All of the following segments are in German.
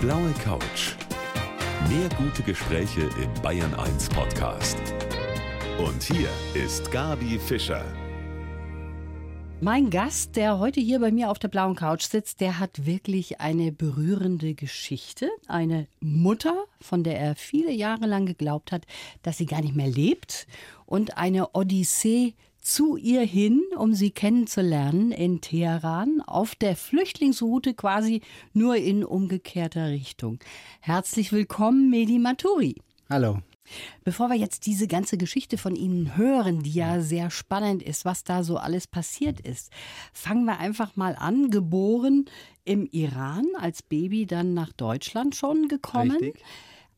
blaue Couch. Mehr gute Gespräche im Bayern 1 Podcast. Und hier ist Gabi Fischer. Mein Gast, der heute hier bei mir auf der blauen Couch sitzt, der hat wirklich eine berührende Geschichte. Eine Mutter, von der er viele Jahre lang geglaubt hat, dass sie gar nicht mehr lebt. Und eine Odyssee zu ihr hin, um sie kennenzulernen in Teheran, auf der Flüchtlingsroute quasi nur in umgekehrter Richtung. Herzlich willkommen, Medi Maturi. Hallo. Bevor wir jetzt diese ganze Geschichte von Ihnen hören, die ja sehr spannend ist, was da so alles passiert ist, fangen wir einfach mal an. Geboren im Iran, als Baby dann nach Deutschland schon gekommen. Richtig.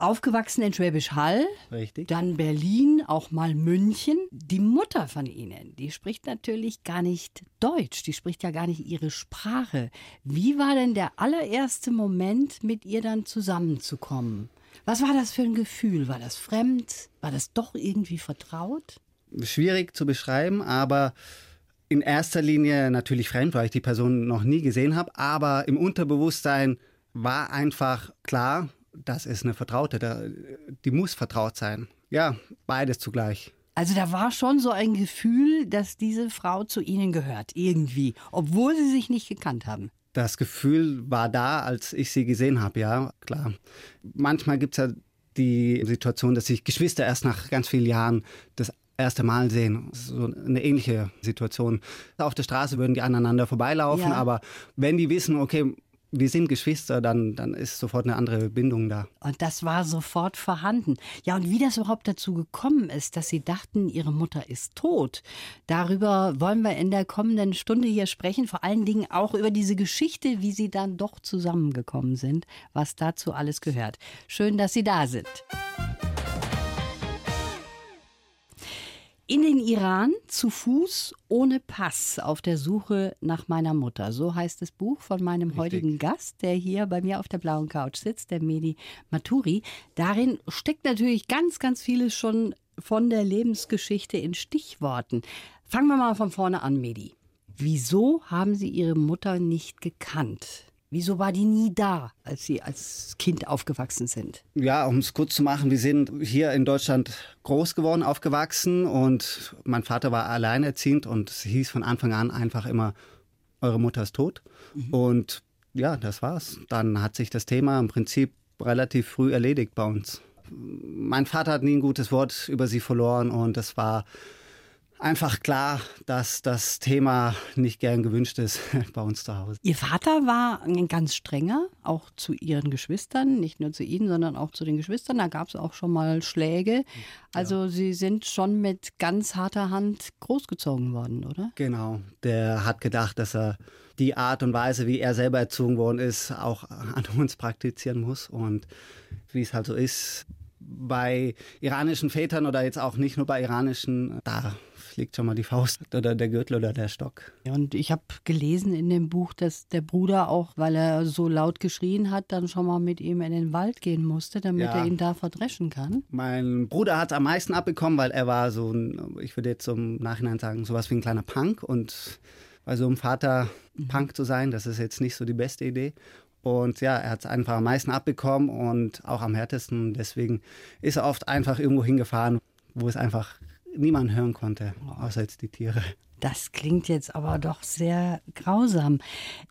Aufgewachsen in Schwäbisch Hall, Richtig. dann Berlin, auch mal München. Die Mutter von Ihnen, die spricht natürlich gar nicht Deutsch, die spricht ja gar nicht Ihre Sprache. Wie war denn der allererste Moment, mit ihr dann zusammenzukommen? Was war das für ein Gefühl? War das fremd? War das doch irgendwie vertraut? Schwierig zu beschreiben, aber in erster Linie natürlich fremd, weil ich die Person noch nie gesehen habe. Aber im Unterbewusstsein war einfach klar, das ist eine Vertraute. da- Die muss vertraut sein. Ja, beides zugleich. Also da war schon so ein Gefühl, dass diese Frau zu Ihnen gehört, irgendwie, obwohl Sie sich nicht gekannt haben. Das Gefühl war da, als ich sie gesehen habe, ja, klar. Manchmal gibt es ja die Situation, dass sich Geschwister erst nach ganz vielen Jahren das erste Mal sehen. So eine ähnliche Situation. Auf der Straße würden die aneinander vorbeilaufen, Ja. aber wenn die wissen, okay, wir sind Geschwister, dann, dann ist sofort eine andere Bindung da. Und das war sofort vorhanden. Ja, und wie das überhaupt dazu gekommen ist, dass Sie dachten, Ihre Mutter ist tot, darüber wollen wir in der kommenden Stunde hier sprechen. Vor allen Dingen auch über diese Geschichte, wie Sie dann doch zusammengekommen sind, was dazu alles gehört. Schön, dass Sie da sind. In den Iran zu Fuß ohne Pass auf der Suche nach meiner Mutter. So heißt das Buch von meinem heutigen Gast, der hier bei mir auf der blauen Couch sitzt, der Medi Maturi. Darin steckt natürlich ganz, ganz vieles schon von der Lebensgeschichte in Stichworten. Fangen wir mal von vorne an, Medi. Wieso haben Sie Ihre Mutter nicht gekannt? Wieso war die nie da, als Sie als Kind aufgewachsen sind? Ja, um es kurz zu machen, wir sind hier in Deutschland groß geworden, aufgewachsen und mein Vater war alleinerziehend und es hieß von Anfang an einfach immer, eure Mutter ist tot. Und ja, das war's. Dann hat sich das Thema im Prinzip relativ früh erledigt bei uns. Mein Vater hat nie ein gutes Wort über sie verloren und es war einfach klar, dass das Thema nicht gern gewünscht ist bei uns zu Hause. Ihr Vater war ein ganz strenger, auch zu ihren Geschwistern, nicht nur zu ihnen, sondern auch zu den Geschwistern. Da gab es auch schon mal Schläge. Also sie sind schon mit ganz harter Hand großgezogen worden, oder? Genau, der hat gedacht, dass er die Art und Weise, wie er selber erzogen worden ist, auch an uns praktizieren muss. Und wie es halt so ist, bei iranischen Vätern oder jetzt auch nicht nur bei iranischen, da fliegt schon mal die Faust oder der Gürtel oder der Stock. Ja, und ich habe gelesen in dem Buch, dass der Bruder auch, weil er so laut geschrien hat, dann schon mal mit ihm in den Wald gehen musste, damit Ja. er ihn da verdreschen kann. Mein Bruder hat am meisten abbekommen, weil er war so ein, ich würde jetzt im Nachhinein sagen, sowas wie ein kleiner Punk. Und bei so einem Vater Punk zu sein, das ist jetzt nicht so die beste Idee. Und ja, er hat es einfach am meisten abbekommen und auch am härtesten. Deswegen ist er oft einfach irgendwo hingefahren, wo es einfach niemand hören konnte, außer jetzt die Tiere. Das klingt jetzt aber doch sehr grausam.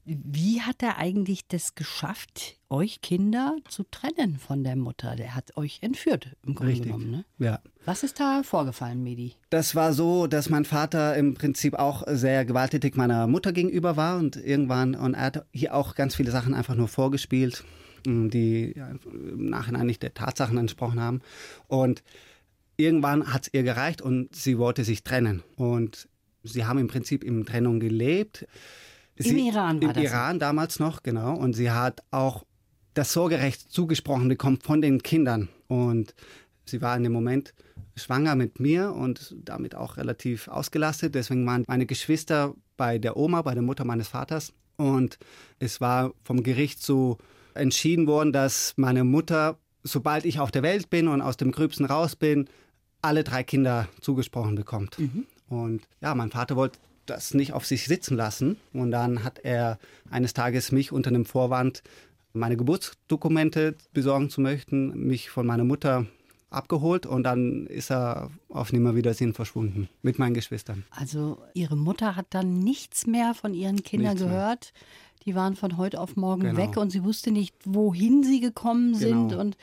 Wie hat er eigentlich das geschafft, euch Kinder zu trennen von der Mutter? Der hat euch entführt, im Grunde Richtig. genommen. Ne? Ja. Was ist da vorgefallen, Medi? Das war so, dass mein Vater im Prinzip auch sehr gewalttätig meiner Mutter gegenüber war und irgendwann, und er hat hier auch ganz viele Sachen einfach nur vorgespielt, mh, die im Nachhinein nicht der Tatsachen entsprochen haben. Und irgendwann hat es ihr gereicht und sie wollte sich trennen. Und sie haben im Prinzip in Trennung gelebt. Im Iran war Im das? Iran damals noch, genau. Und sie hat auch das Sorgerecht zugesprochen bekommen von den Kindern. Und sie war in dem Moment schwanger mit mir und damit auch relativ ausgelastet. Deswegen waren meine Geschwister bei der Oma, bei der Mutter meines Vaters. Und es war vom Gericht so entschieden worden, dass meine Mutter, sobald ich auf der Welt bin und aus dem Gröbsten raus bin, alle drei Kinder zugesprochen bekommt. Und ja, mein Vater wollte das nicht auf sich sitzen lassen. Und dann hat er eines Tages mich unter einem Vorwand meine Geburtsdokumente besorgen zu möchten, mich von meiner Mutter abgeholt und dann ist er auf Nimmerwiedersehen verschwunden mit meinen Geschwistern. Also Ihre Mutter hat dann nichts mehr von ihren Kindern Nichts mehr. gehört. Die waren von heute auf morgen Genau. weg und sie wusste nicht, wohin sie gekommen sind Genau. und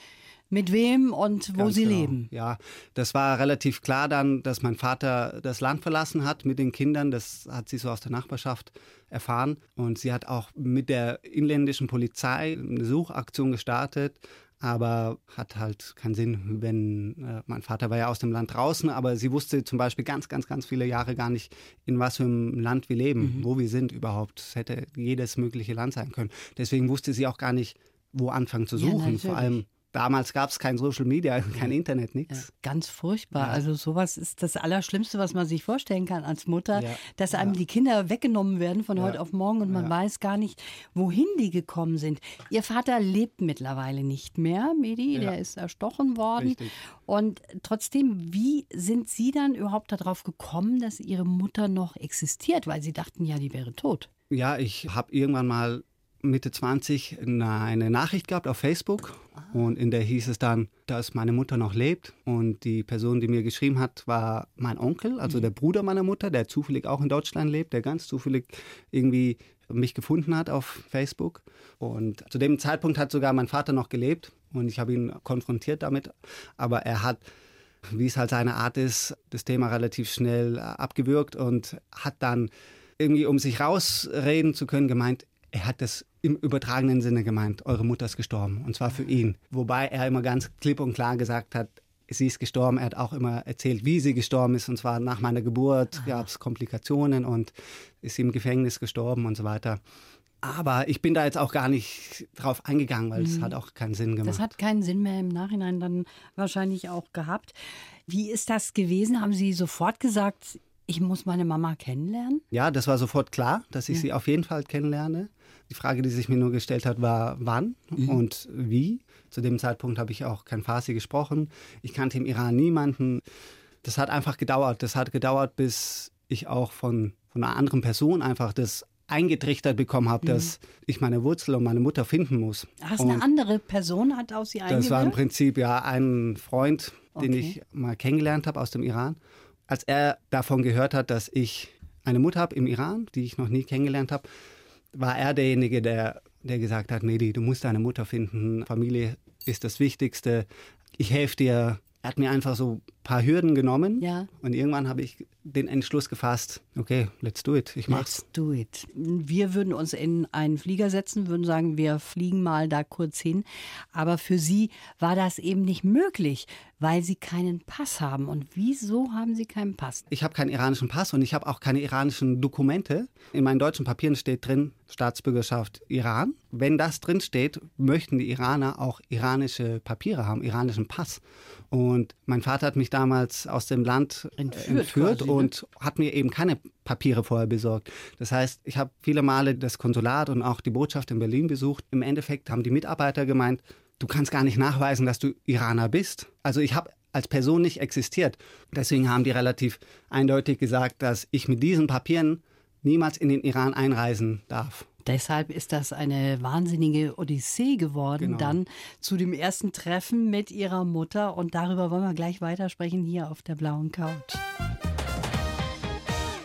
mit wem und wo Ganz sie genau. leben. Ja, das war relativ klar dann, dass mein Vater das Land verlassen hat mit den Kindern. Das hat sie so aus der Nachbarschaft erfahren. Und sie hat auch mit der inländischen Polizei eine Suchaktion gestartet. Aber hat halt keinen Sinn, wenn äh, mein Vater war ja aus dem Land draußen, aber sie wusste zum Beispiel ganz, ganz, ganz viele Jahre gar nicht, in was für einem Land wir leben, wo wir sind überhaupt. Es hätte jedes mögliche Land sein können. Deswegen wusste sie auch gar nicht, wo anfangen zu Ja, suchen. natürlich. Vor allem damals gab es kein Social Media, kein Internet, Ja, nichts. ganz furchtbar. Ja. Also sowas ist das Allerschlimmste, was man sich vorstellen kann als Mutter, Ja, dass einem die Kinder weggenommen werden von Ja, heute auf morgen und man ja. weiß gar nicht, wohin die gekommen sind. Ihr Vater lebt mittlerweile nicht mehr, Medi, Ja. der ist erstochen worden. Richtig. Und trotzdem, wie sind Sie dann überhaupt darauf gekommen, dass Ihre Mutter noch existiert? Weil Sie dachten ja, die wäre tot. Ja, ich habe irgendwann mal Mitte 20 eine Nachricht gehabt auf Facebook. Und in der hieß es dann, dass meine Mutter noch lebt. Und die Person, die mir geschrieben hat, war mein Onkel, also der Bruder meiner Mutter, der zufällig auch in Deutschland lebt, der ganz zufällig irgendwie mich gefunden hat auf Facebook. Und zu dem Zeitpunkt hat sogar mein Vater noch gelebt. Und ich habe ihn konfrontiert damit, aber er hat wie es halt seine Art ist, das Thema relativ schnell abgewürgt und hat dann irgendwie, um sich rausreden zu können, gemeint, er hat das im übertragenen Sinne gemeint, eure Mutter ist gestorben und zwar für ihn. Wobei er immer ganz klipp und klar gesagt hat, sie ist gestorben. Er hat auch immer erzählt, wie sie gestorben ist und zwar nach meiner Geburt gab es Komplikationen und ist im Gefängnis gestorben und so weiter. Aber ich bin da jetzt auch gar nicht drauf eingegangen, weil es hat auch keinen Sinn gemacht. Das hat keinen Sinn mehr im Nachhinein dann wahrscheinlich auch gehabt. Wie ist das gewesen? Haben Sie sofort gesagt, ich muss meine Mama kennenlernen? Ja, das war sofort klar, dass ich Ja. sie auf jeden Fall kennenlerne. Die Frage, die sich mir nur gestellt hat, war wann und wie. Zu dem Zeitpunkt habe ich auch kein Farsi gesprochen. Ich kannte im Iran niemanden. Das hat einfach gedauert. Das hat gedauert, bis ich auch von, von einer anderen Person einfach das eingetrichtert bekommen habe, dass ich meine Wurzel und meine Mutter finden muss. Hast Und eine andere Person hat aus Sie das war im eingewirkt? Prinzip ja ein Freund, den Okay. ich mal kennengelernt habe aus dem Iran. Als er davon gehört hat, dass ich eine Mutter habe im Iran, die ich noch nie kennengelernt habe, war er derjenige, der, der gesagt hat, Medi, du musst deine Mutter finden, Familie ist das Wichtigste, ich helfe dir. Er hat mir einfach so paar Hürden genommen Ja. und irgendwann habe ich den Entschluss gefasst, okay, let's do it, ich mach's. Let's do it. Wir würden uns in einen Flieger setzen, würden sagen, wir fliegen mal da kurz hin. Aber für Sie war das eben nicht möglich, weil Sie keinen Pass haben. Und wieso haben Sie keinen Pass? Ich habe keinen iranischen Pass und ich habe auch keine iranischen Dokumente. In meinen deutschen Papieren steht drin Staatsbürgerschaft Iran. Wenn das drin steht, möchten die Iraner auch iranische Papiere haben, iranischen Pass. Und mein Vater hat mich damals aus dem Land äh, Entführt entführt quasi, ne? und hat mir eben keine Papiere vorher besorgt. Das heißt, ich habe viele Male das Konsulat und auch die Botschaft in Berlin besucht. Im Endeffekt haben die Mitarbeiter gemeint, du kannst gar nicht nachweisen, dass du Iraner bist. Also ich habe als Person nicht existiert. Deswegen haben die relativ eindeutig gesagt, dass ich mit diesen Papieren niemals in den Iran einreisen darf. Deshalb ist das eine wahnsinnige Odyssee geworden, Genau. dann zu dem ersten Treffen mit ihrer Mutter. Und darüber wollen wir gleich weitersprechen hier auf der blauen Couch.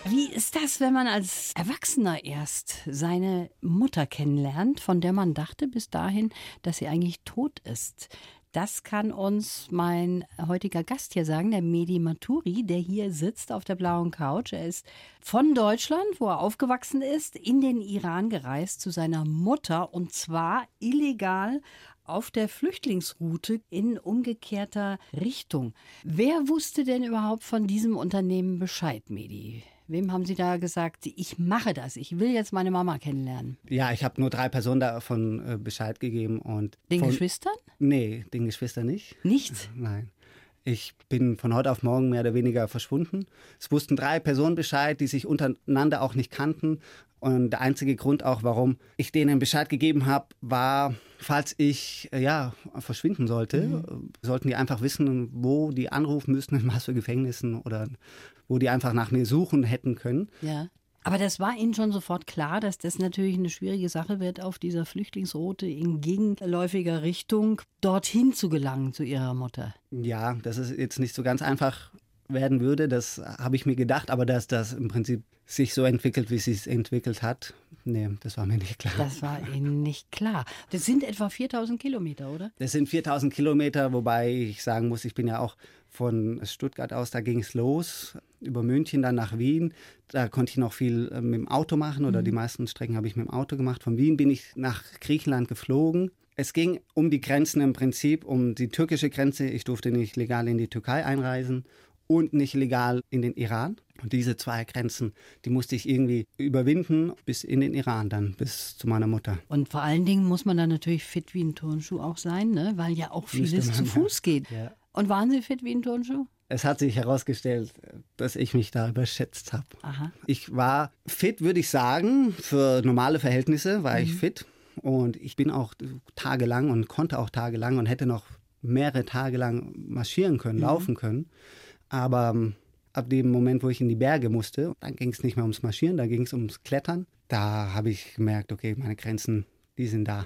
Wie ist das, wenn man als Erwachsener erst seine Mutter kennenlernt, von der man dachte bis dahin, dass sie eigentlich tot ist? Das kann uns mein heutiger Gast hier sagen, der Medi Maturi, der hier sitzt auf der blauen Couch. Er ist von Deutschland, wo er aufgewachsen ist, in den Iran gereist zu seiner Mutter und zwar illegal auf der Flüchtlingsroute in umgekehrter Richtung. Wer wusste denn überhaupt von diesem Unternehmen Bescheid, Medi? Wem haben Sie da gesagt, ich mache das, ich will jetzt meine Mama kennenlernen? Ja, ich habe nur drei Personen davon äh, Bescheid gegeben und Den von, Geschwistern? Nee, den Geschwistern nicht. Nicht? Nein. Ich bin von heute auf morgen mehr oder weniger verschwunden. Es wussten drei Personen Bescheid, die sich untereinander auch nicht kannten. Und der einzige Grund auch, warum ich denen Bescheid gegeben habe, war, falls ich äh, ja verschwinden sollte, äh, sollten die einfach wissen, wo die anrufen müssen, in was für Gefängnissen oder wo die einfach nach mir suchen hätten können. Ja. Aber das war Ihnen schon sofort klar, dass das natürlich eine schwierige Sache wird, auf dieser Flüchtlingsroute in gegenläufiger Richtung dorthin zu gelangen zu Ihrer Mutter. Ja, das ist jetzt nicht so ganz einfach werden würde, das habe ich mir gedacht, aber dass das im Prinzip sich so entwickelt, wie es sich entwickelt hat, nee, das war mir nicht klar. Das war Ihnen nicht klar. Das sind etwa 4000 Kilometer, oder? Das sind 4000 Kilometer, wobei ich sagen muss, ich bin ja auch von Stuttgart aus, da ging es los, über München dann nach Wien. Da konnte ich noch viel äh, mit dem Auto machen oder mhm. die meisten Strecken habe ich mit dem Auto gemacht. Von Wien bin ich nach Griechenland geflogen. Es ging um die Grenzen im Prinzip, um die türkische Grenze. Ich durfte nicht legal in die Türkei einreisen und nicht legal in den Iran. Und diese zwei Grenzen, die musste ich irgendwie überwinden bis in den Iran, dann bis zu meiner Mutter. Und vor allen Dingen muss man dann natürlich fit wie ein Turnschuh auch sein, ne? weil ja auch vieles zu Fuß geht. Ja. Und waren Sie fit wie ein Turnschuh? Es hat sich herausgestellt, dass ich mich da überschätzt habe. Ich war fit, würde ich sagen, für normale Verhältnisse war mhm. ich fit. Und ich bin auch tagelang und konnte auch tagelang und hätte noch mehrere Tage lang marschieren können, mhm. laufen können. Aber ähm, ab dem Moment, wo ich in die Berge musste, dann ging es nicht mehr ums Marschieren, da ging es ums Klettern. Da habe ich gemerkt, okay, meine Grenzen, die sind da.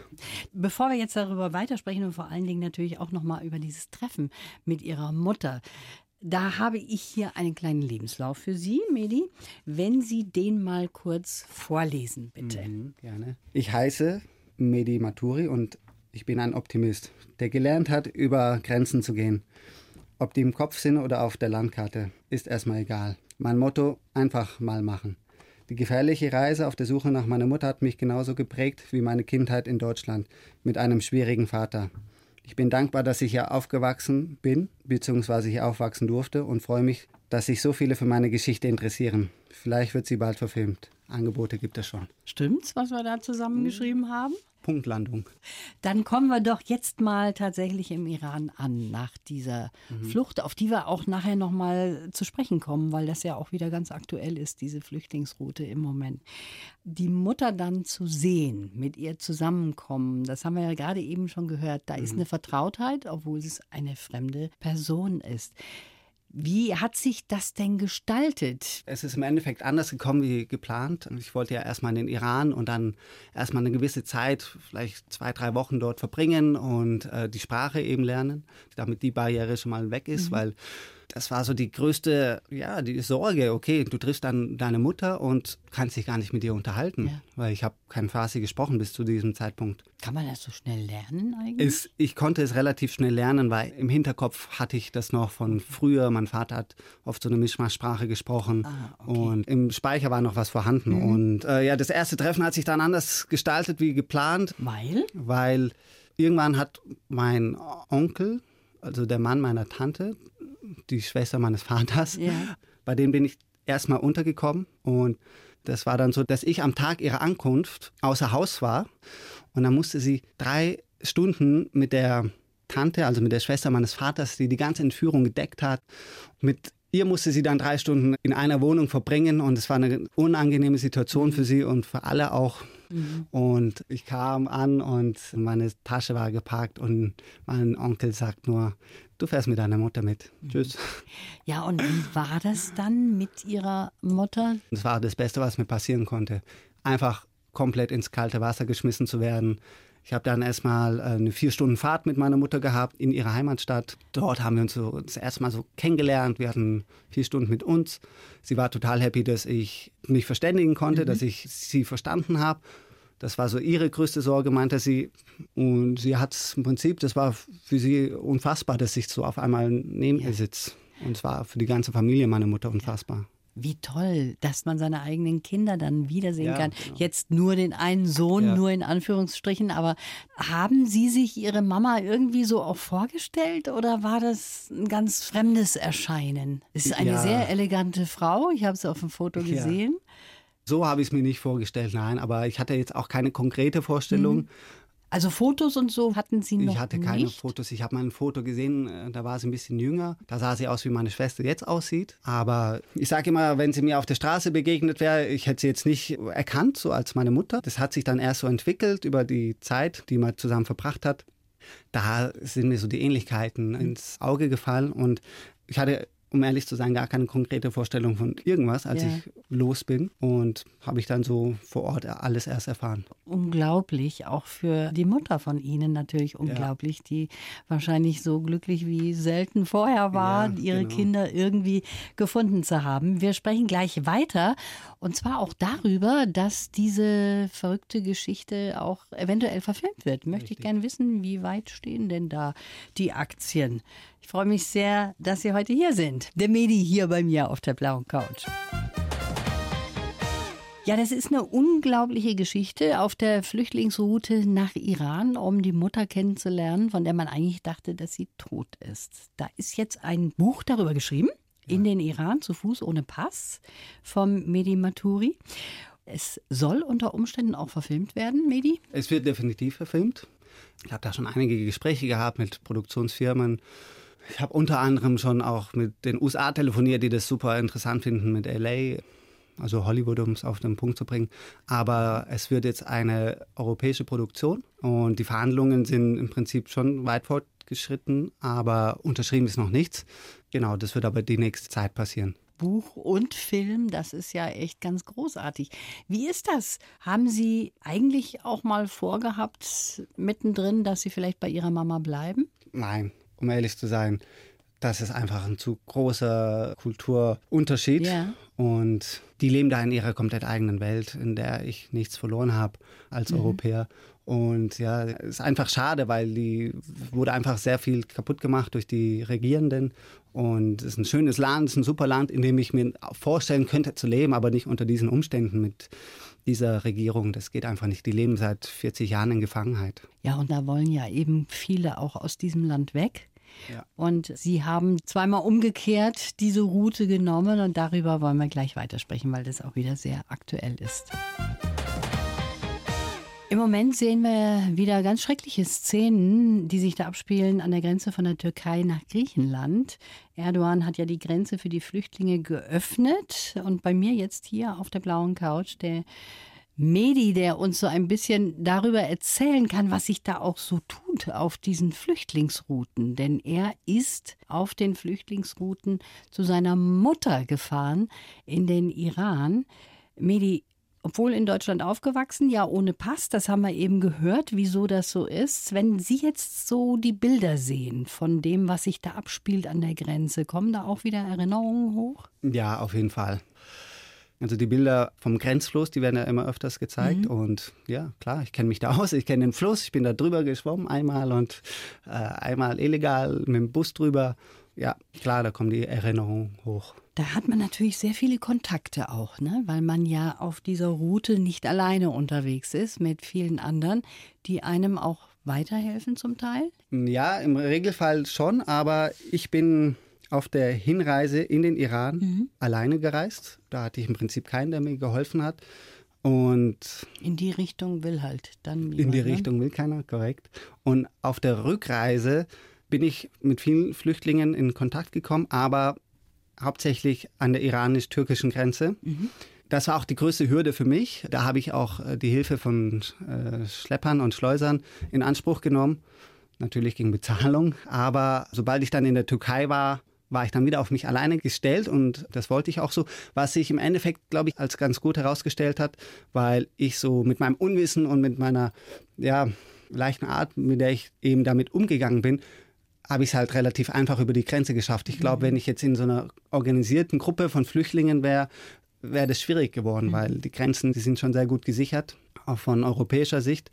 Bevor wir jetzt darüber weitersprechen und vor allen Dingen natürlich auch nochmal über dieses Treffen mit Ihrer Mutter. Da habe ich hier einen kleinen Lebenslauf für Sie, Medi. Wenn Sie den mal kurz vorlesen, bitte. Mhm, gerne. Ich heiße Medi Maturi und ich bin ein Optimist, der gelernt hat, über Grenzen zu gehen. Ob die im Kopf sind oder auf der Landkarte, ist erstmal egal. Mein Motto, einfach mal machen. Die gefährliche Reise auf der Suche nach meiner Mutter hat mich genauso geprägt wie meine Kindheit in Deutschland mit einem schwierigen Vater. Ich bin dankbar, dass ich hier aufgewachsen bin, beziehungsweise hier aufwachsen durfte und freue mich, dass sich so viele für meine Geschichte interessieren. Vielleicht wird sie bald verfilmt. Angebote gibt es schon. Stimmt's, was wir da zusammengeschrieben haben? Punktlandung. Dann kommen wir doch jetzt mal tatsächlich im Iran an, nach dieser mhm. Flucht, auf die wir auch nachher nochmal zu sprechen kommen, weil das ja auch wieder ganz aktuell ist, diese Flüchtlingsroute im Moment. Die Mutter dann zu sehen, mit ihr zusammenkommen, das haben wir ja gerade eben schon gehört, da mhm. ist eine Vertrautheit, obwohl es eine fremde Person ist. Wie hat sich das denn gestaltet? Es ist im Endeffekt anders gekommen wie geplant. Ich wollte ja erstmal in den Iran und dann erstmal eine gewisse Zeit, vielleicht zwei, drei Wochen dort verbringen und äh, die Sprache eben lernen, damit die Barriere schon mal weg ist, mhm. weil das war so die größte, ja, die Sorge. Okay, du triffst dann deine Mutter und kannst dich gar nicht mit ihr unterhalten, ja. weil ich habe kein Farsi gesprochen bis zu diesem Zeitpunkt. Kann man das so schnell lernen eigentlich? Es, ich konnte es relativ schnell lernen, weil im Hinterkopf hatte ich das noch von früher. Mein Vater hat oft so eine Mischmaschsprache gesprochen ah, okay. und im Speicher war noch was vorhanden. Mhm. Und äh, ja, das erste Treffen hat sich dann anders gestaltet wie geplant. Weil? Weil irgendwann hat mein Onkel, also der Mann meiner Tante, die Schwester meines Vaters. Ja. Bei denen bin ich erstmal untergekommen und das war dann so, dass ich am Tag ihrer Ankunft außer Haus war und dann musste sie drei Stunden mit der Tante, also mit der Schwester meines Vaters, die die ganze Entführung gedeckt hat, mit ihr musste sie dann drei Stunden in einer Wohnung verbringen und es war eine unangenehme Situation für sie und für alle auch. Mhm. Und ich kam an und meine Tasche war geparkt und mein Onkel sagt nur, du fährst mit deiner Mutter mit. Mhm. Tschüss. Ja, und wie war das dann mit ihrer Mutter? Das war das Beste, was mir passieren konnte. Einfach komplett ins kalte Wasser geschmissen zu werden. Ich habe dann erstmal äh, eine vier Stunden Fahrt mit meiner Mutter gehabt in ihre Heimatstadt. Dort haben wir uns so das erste Mal so kennengelernt. Wir hatten vier Stunden mit uns. Sie war total happy, dass ich mich verständigen konnte, mhm. dass ich sie verstanden habe. Das war so ihre größte Sorge, meinte sie. Und sie hat es im Prinzip, das war für sie unfassbar, dass ich so auf einmal neben ihr sitze. Und zwar für die ganze Familie meiner Mutter unfassbar. Wie toll, dass man seine eigenen Kinder dann wiedersehen ja, kann. Genau. Jetzt nur den einen Sohn, ja. nur in Anführungsstrichen. Aber haben Sie sich Ihre Mama irgendwie so auch vorgestellt oder war das ein ganz fremdes Erscheinen? Es ist eine ja. sehr elegante Frau. Ich habe es auf dem Foto gesehen. So habe ich es mir nicht vorgestellt, nein. Aber ich hatte jetzt auch keine konkrete Vorstellung. Mhm. Also Fotos und so hatten Sie noch Ich hatte keine nicht? Fotos. Ich habe mal ein Foto gesehen, äh, da war sie ein bisschen jünger. Da sah sie aus, wie meine Schwester jetzt aussieht. Aber ich sage immer, wenn sie mir auf der Straße begegnet wäre, ich hätte sie jetzt nicht erkannt, so als meine Mutter. Das hat sich dann erst so entwickelt über die Zeit, die man zusammen verbracht hat. Da sind mir so die Ähnlichkeiten ins Auge gefallen und ich hatte um ehrlich zu sein, gar keine konkrete Vorstellung von irgendwas, als Ja. ich los bin. Und habe ich dann so vor Ort alles erst erfahren. Unglaublich, auch für die Mutter von Ihnen natürlich unglaublich, die wahrscheinlich so glücklich wie selten vorher war, Ja, ihre genau. Kinder irgendwie gefunden zu haben. Wir sprechen gleich weiter und zwar auch darüber, dass diese verrückte Geschichte auch eventuell verfilmt wird. Möchte ich gerne wissen, wie weit stehen denn da die Aktien? Ich freue mich sehr, dass Sie heute hier sind. Der Medi hier bei mir auf der blauen Couch. Ja, das ist eine unglaubliche Geschichte auf der Flüchtlingsroute nach Iran, um die Mutter kennenzulernen, von der man eigentlich dachte, dass sie tot ist. Da ist jetzt ein Buch darüber geschrieben, in den Iran zu Fuß ohne Pass, vom Medi Maturi. Es soll unter Umständen auch verfilmt werden, Medi. Es wird definitiv verfilmt. Ich habe da schon einige Gespräche gehabt mit Produktionsfirmen. Ich habe unter anderem schon auch mit den USA telefoniert, die das super interessant finden, mit LA, also Hollywood, um es auf den Punkt zu bringen. Aber es wird jetzt eine europäische Produktion und die Verhandlungen sind im Prinzip schon weit fortgeschritten, aber unterschrieben ist noch nichts. Genau, das wird aber die nächste Zeit passieren. Buch und Film, das ist ja echt ganz großartig. Wie ist das? Haben Sie eigentlich auch mal vorgehabt, mittendrin, dass Sie vielleicht bei Ihrer Mama bleiben? Nein, um ehrlich zu sein, das ist einfach ein zu großer Kulturunterschied. Ja. Und die leben da in ihrer komplett eigenen Welt, in der ich nichts verloren habe als Europäer. Und ja, es ist einfach schade, weil die wurde einfach sehr viel kaputt gemacht durch die Regierenden. Und es ist ein schönes Land, es ist ein super Land, in dem ich mir vorstellen könnte zu leben, aber nicht unter diesen Umständen mit dieser Regierung. Das geht einfach nicht. Die leben seit 40 Jahren in Gefangenheit. Ja, und da wollen ja eben viele auch aus diesem Land weg. Ja. Und Sie haben zweimal umgekehrt diese Route genommen und darüber wollen wir gleich weitersprechen, weil das auch wieder sehr aktuell ist. Im Moment sehen wir wieder ganz schreckliche Szenen, die sich da abspielen an der Grenze von der Türkei nach Griechenland. Erdogan hat ja die Grenze für die Flüchtlinge geöffnet und bei mir jetzt hier auf der blauen Couch der Medi, der uns so ein bisschen darüber erzählen kann, was sich da auch so tut auf diesen Flüchtlingsrouten. Denn er ist auf den Flüchtlingsrouten zu seiner Mutter gefahren in den Iran. Medi, obwohl in Deutschland aufgewachsen, ja ohne Pass, das haben wir eben gehört, wieso das so ist. Wenn Sie jetzt so die Bilder sehen von dem, was sich da abspielt an der Grenze, kommen da auch wieder Erinnerungen hoch? Ja, auf jeden Fall. Also die Bilder vom Grenzfluss, die werden ja immer öfters gezeigt. Und ja, klar, ich kenne mich da aus. Ich kenne den Fluss. Ich bin da drüber geschwommen einmal und äh, einmal illegal mit dem Bus drüber. Ja, klar, da kommen die Erinnerungen hoch. Da hat man natürlich sehr viele Kontakte auch, ne? weil man ja auf dieser Route nicht alleine unterwegs ist mit vielen anderen, die einem auch weiterhelfen zum Teil. Ja, im Regelfall schon, aber ich bin auf der Hinreise in den Iran alleine gereist. Da hatte ich im Prinzip keinen, der mir geholfen hat. Und In die Richtung will halt dann in die jemand, ne? Richtung will keiner, korrekt. Und auf der Rückreise bin ich mit vielen Flüchtlingen in Kontakt gekommen, aber hauptsächlich an der iranisch-türkischen Grenze. Das war auch die größte Hürde für mich. Da habe ich auch äh, die Hilfe von äh, Schleppern und Schleusern in Anspruch genommen. Natürlich gegen Bezahlung. Aber sobald ich dann in der Türkei war, war ich dann wieder auf mich alleine gestellt und das wollte ich auch so, was sich im Endeffekt, glaube ich, als ganz gut herausgestellt hat, weil ich so mit meinem Unwissen und mit meiner ja, leichten Art, mit der ich eben damit umgegangen bin, habe ich es halt relativ einfach über die Grenze geschafft. Ich glaube, wenn ich jetzt in so einer organisierten Gruppe von Flüchtlingen wäre, wäre das schwierig geworden, weil die Grenzen, die sind schon sehr gut gesichert, auch von europäischer Sicht.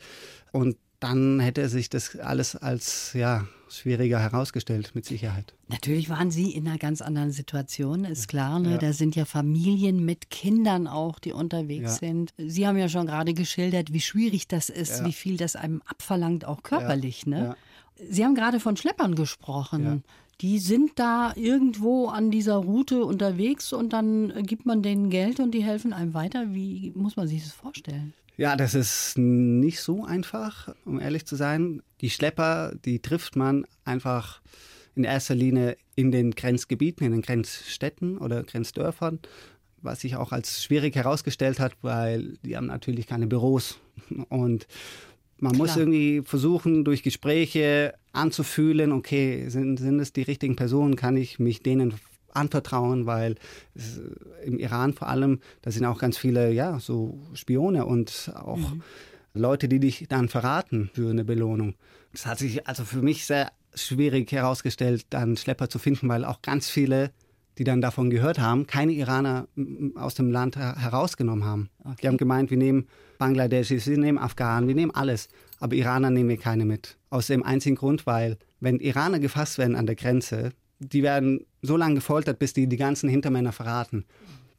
Und dann hätte sich das alles als ja, schwieriger herausgestellt, mit Sicherheit. Natürlich waren Sie in einer ganz anderen Situation, ist klar. Ne? Da sind ja Familien mit Kindern auch, die unterwegs Ja. sind. Sie haben ja schon gerade geschildert, wie schwierig das ist, Ja. wie viel das einem abverlangt, auch körperlich. Ne? Sie haben gerade von Schleppern gesprochen. Ja. Die sind da irgendwo an dieser Route unterwegs und dann gibt man denen Geld und die helfen einem weiter. Wie muss man sich das vorstellen? Ja, das ist nicht so einfach, um ehrlich zu sein. Die Schlepper, die trifft man einfach in erster Linie in den Grenzgebieten, in den Grenzstädten oder Grenzdörfern, was sich auch als schwierig herausgestellt hat, weil die haben natürlich keine Büros. Und man muss Klar. irgendwie versuchen, durch Gespräche anzufühlen, okay, sind, sind es die richtigen Personen, kann ich mich denen anvertrauen, weil es, im Iran vor allem, da sind auch ganz viele, ja, so Spione und auch mhm. Leute, die dich dann verraten für eine Belohnung. Das hat sich also für mich sehr schwierig herausgestellt, dann Schlepper zu finden, weil auch ganz viele, die dann davon gehört haben, keine Iraner aus dem Land herausgenommen haben. Okay. Die haben gemeint, wir nehmen Bangladeschis, wir nehmen Afghanen, wir nehmen alles, aber Iraner nehmen wir keine mit. Aus dem einzigen Grund, weil wenn Iraner gefasst werden an der Grenze, die werden so lange gefoltert, bis die die ganzen Hintermänner verraten.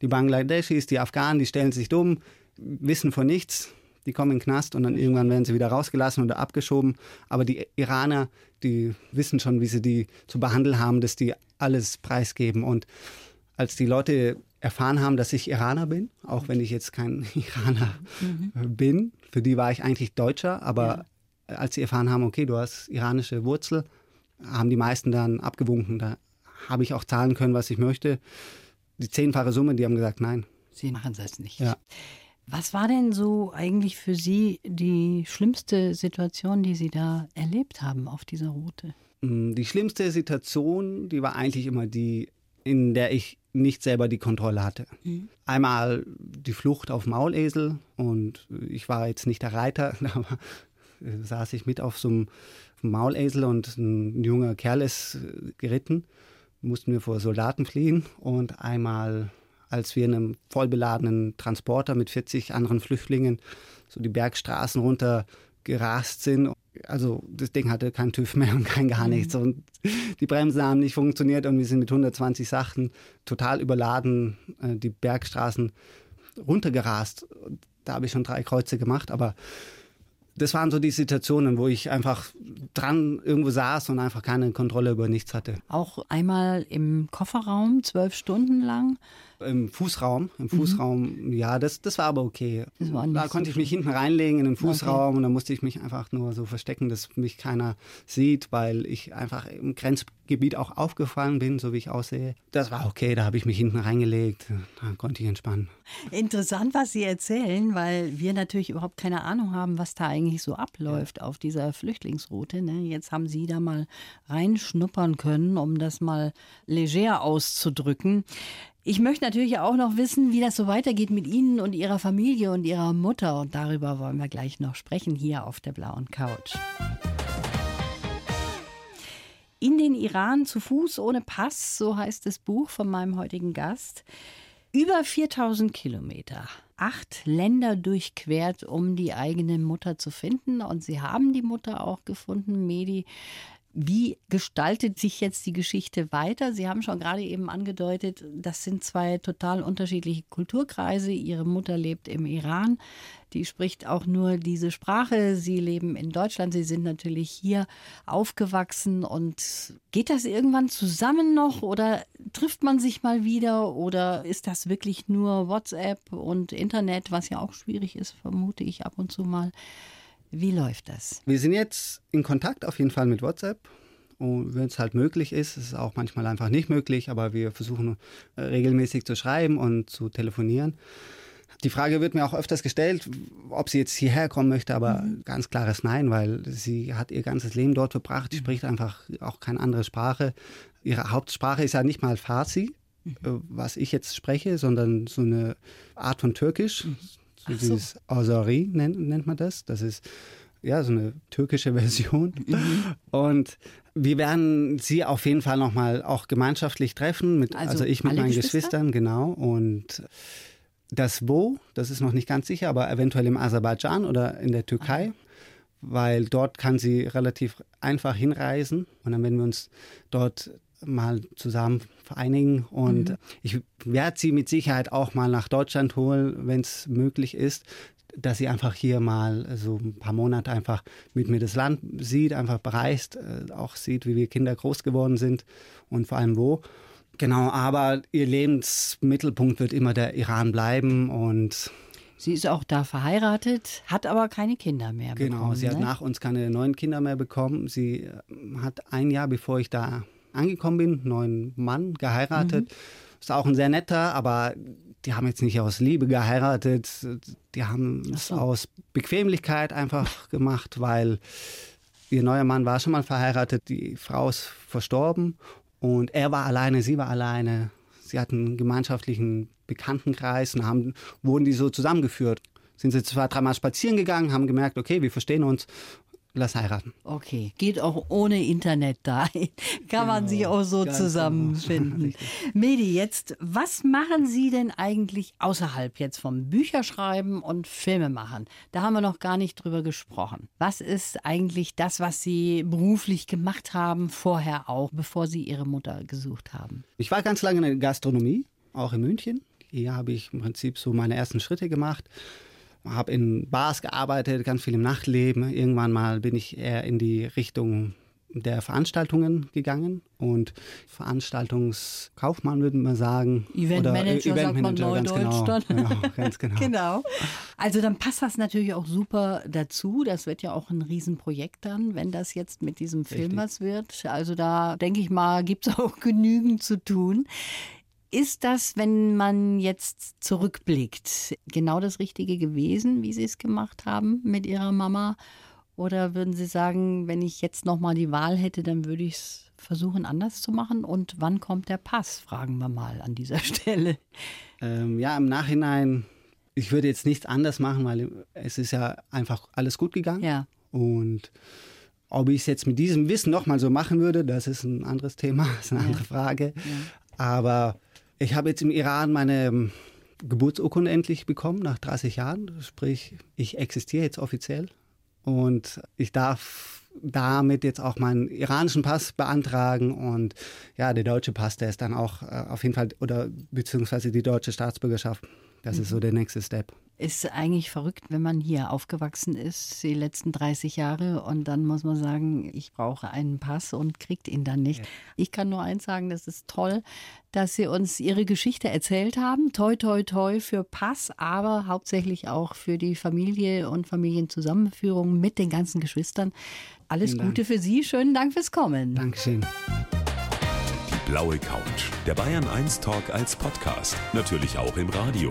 Die Bangladeschis, die Afghanen, die stellen sich dumm, wissen von nichts, die kommen in den Knast und dann irgendwann werden sie wieder rausgelassen oder abgeschoben. Aber die Iraner, die wissen schon, wie sie die zu behandeln haben, dass die alles preisgeben. Und als die Leute erfahren haben, dass ich Iraner bin, auch wenn ich jetzt kein Iraner mhm. bin, für die war ich eigentlich Deutscher, aber ja. als sie erfahren haben, okay, du hast iranische Wurzel, haben die meisten dann abgewunken. Da habe ich auch zahlen können, was ich möchte. Die zehnfache Summe, die haben gesagt, nein. Sie machen das nicht. Ja. Was war denn so eigentlich für Sie die schlimmste Situation, die Sie da erlebt haben auf dieser Route? Mm, die schlimmste Situation, die war eigentlich immer die, in der ich nicht selber die Kontrolle hatte. Mhm. Einmal die Flucht auf Maulesel und ich war jetzt nicht der Reiter, da saß ich mit auf so einem Maulesel und ein junger Kerl ist geritten, mussten wir vor Soldaten fliehen und einmal als wir in einem vollbeladenen Transporter mit 40 anderen Flüchtlingen so die Bergstraßen runter gerast sind. Also das Ding hatte kein TÜV mehr und kein gar nichts. Mhm. Und die Bremsen haben nicht funktioniert und wir sind mit 120 Sachen total überladen äh, die Bergstraßen runtergerast. Da habe ich schon drei Kreuze gemacht, aber das waren so die Situationen, wo ich einfach dran irgendwo saß und einfach keine Kontrolle über nichts hatte. Auch einmal im Kofferraum, zwölf Stunden lang? Im Fußraum, im mhm. Fußraum, mhm. ja, das, das war aber okay. War da konnte so ich mich hinten reinlegen in den Fußraum okay. und da musste ich mich einfach nur so verstecken, dass mich keiner sieht, weil ich einfach im Grenzgebiet auch aufgefallen bin, so wie ich aussehe. Das war okay, da habe ich mich hinten reingelegt, da konnte ich entspannen. Interessant, was Sie erzählen, weil wir natürlich überhaupt keine Ahnung haben, was da eigentlich so abläuft ja. auf dieser Flüchtlingsroute. Ne? Jetzt haben Sie da mal reinschnuppern können, um das mal leger auszudrücken. Ich möchte natürlich auch noch wissen, wie das so weitergeht mit Ihnen und Ihrer Familie und Ihrer Mutter. Und darüber wollen wir gleich noch sprechen hier auf der blauen Couch. In den Iran zu Fuß ohne Pass, so heißt das Buch von meinem heutigen Gast. Über 4000 Kilometer, acht Länder durchquert, um die eigene Mutter zu finden. Und sie haben die Mutter auch gefunden, Medi. Wie gestaltet sich jetzt die Geschichte weiter? Sie haben schon gerade eben angedeutet, das sind zwei total unterschiedliche Kulturkreise. Ihre Mutter lebt im Iran, die spricht auch nur diese Sprache. Sie leben in Deutschland, Sie sind natürlich hier aufgewachsen. Und geht das irgendwann zusammen noch oder trifft man sich mal wieder oder ist das wirklich nur WhatsApp und Internet, was ja auch schwierig ist, vermute ich ab und zu mal? Wie läuft das? Wir sind jetzt in Kontakt auf jeden Fall mit WhatsApp. Und wenn es halt möglich ist, ist es auch manchmal einfach nicht möglich, aber wir versuchen äh, regelmäßig zu schreiben und zu telefonieren. Die Frage wird mir auch öfters gestellt, ob sie jetzt hierher kommen möchte, aber mhm. ganz klares Nein, weil sie hat ihr ganzes Leben dort verbracht. Sie mhm. spricht einfach auch keine andere Sprache. Ihre Hauptsprache ist ja nicht mal Farsi, mhm. Äh, was ich jetzt spreche, sondern so eine Art von Türkisch. Mhm. So. Dieses Azari nennt, nennt man das. Das ist ja so eine türkische Version. Mhm. Und wir werden sie auf jeden Fall nochmal auch gemeinschaftlich treffen, mit, also, also ich mit meinen Geschwister? Geschwistern, genau. Und das Wo, das ist noch nicht ganz sicher, aber eventuell im Aserbaidschan oder in der Türkei, weil dort kann sie relativ einfach hinreisen und dann werden wir uns dort mal zusammen vereinigen und mhm. ich werde sie mit Sicherheit auch mal nach Deutschland holen, wenn es möglich ist, dass sie einfach hier mal so ein paar Monate einfach mit mir das Land sieht, einfach bereist, äh, auch sieht, wie wir Kinder groß geworden sind und vor allem wo. Genau, aber ihr Lebensmittelpunkt wird immer der Iran bleiben und Sie ist auch da verheiratet, hat aber keine Kinder mehr bekommen. Genau, sie ne? hat nach uns keine neuen Kinder mehr bekommen. Sie äh, hat ein Jahr, bevor ich da angekommen bin, einen neuen Mann geheiratet. Mhm. Ist auch ein sehr netter, aber die haben jetzt nicht aus Liebe geheiratet. Die haben es aus Bequemlichkeit einfach gemacht, weil ihr neuer Mann war schon mal verheiratet, die Frau ist verstorben Und er war alleine, sie war alleine. Sie hatten einen gemeinschaftlichen Bekanntenkreis und haben, wurden die so zusammengeführt. Sind sie zwei, dreimal spazieren gegangen, haben gemerkt, okay, wir verstehen uns lass heiraten. Okay, geht auch ohne Internet da. Kann man sich auch so genau. zusammenfinden. Medi, jetzt, was machen Sie denn eigentlich außerhalb jetzt vom Bücherschreiben und Filme machen? Da haben wir noch gar nicht drüber gesprochen. Was ist eigentlich das, was Sie beruflich gemacht haben, vorher auch, bevor Sie Ihre Mutter gesucht haben? Ich war ganz lange in der Gastronomie, auch in München. Hier habe ich im Prinzip so meine ersten Schritte gemacht habe in Bars gearbeitet, ganz viel im Nachtleben. Irgendwann mal bin ich eher in die Richtung der Veranstaltungen gegangen und Veranstaltungskaufmann würde man sagen. Eventmanager Event sagt man ganz genau, genau, ganz genau. genau. Also dann passt das natürlich auch super dazu. Das wird ja auch ein Riesenprojekt dann, wenn das jetzt mit diesem Film Richtig. was wird. Also da denke ich mal, gibt es auch genügend zu tun. Ist das, wenn man jetzt zurückblickt, genau das Richtige gewesen, wie Sie es gemacht haben mit Ihrer Mama? Oder würden Sie sagen, wenn ich jetzt noch mal die Wahl hätte, dann würde ich es versuchen, anders zu machen? Und wann kommt der Pass, fragen wir mal an dieser Stelle. Ähm, ja, im Nachhinein, ich würde jetzt nichts anders machen, weil es ist ja einfach alles gut gegangen. Ja. Und ob ich es jetzt mit diesem Wissen noch mal so machen würde, das ist ein anderes Thema, das ist eine ja. andere Frage. Ja. Aber ich habe jetzt im Iran meine ähm, Geburtsurkunde endlich bekommen, nach 30 Jahren. Sprich, ich existiere jetzt offiziell und ich darf damit jetzt auch meinen iranischen Pass beantragen und ja, der deutsche Pass, der ist dann auch äh, auf jeden Fall, oder beziehungsweise die deutsche Staatsbürgerschaft, das mhm. ist so der nächste Step. Ist eigentlich verrückt, wenn man hier aufgewachsen ist, die letzten 30 Jahre, und dann muss man sagen, ich brauche einen Pass und kriegt ihn dann nicht. Ja. Ich kann nur eins sagen, das ist toll, dass Sie uns Ihre Geschichte erzählt haben. Toi, toi, toi für Pass, aber hauptsächlich auch für die Familie und Familienzusammenführung mit den ganzen Geschwistern. Alles Vielen Gute Dank. für Sie. Schönen Dank fürs Kommen. Dankeschön. Die blaue Couch. Der Bayern 1 Talk als Podcast. Natürlich auch im Radio.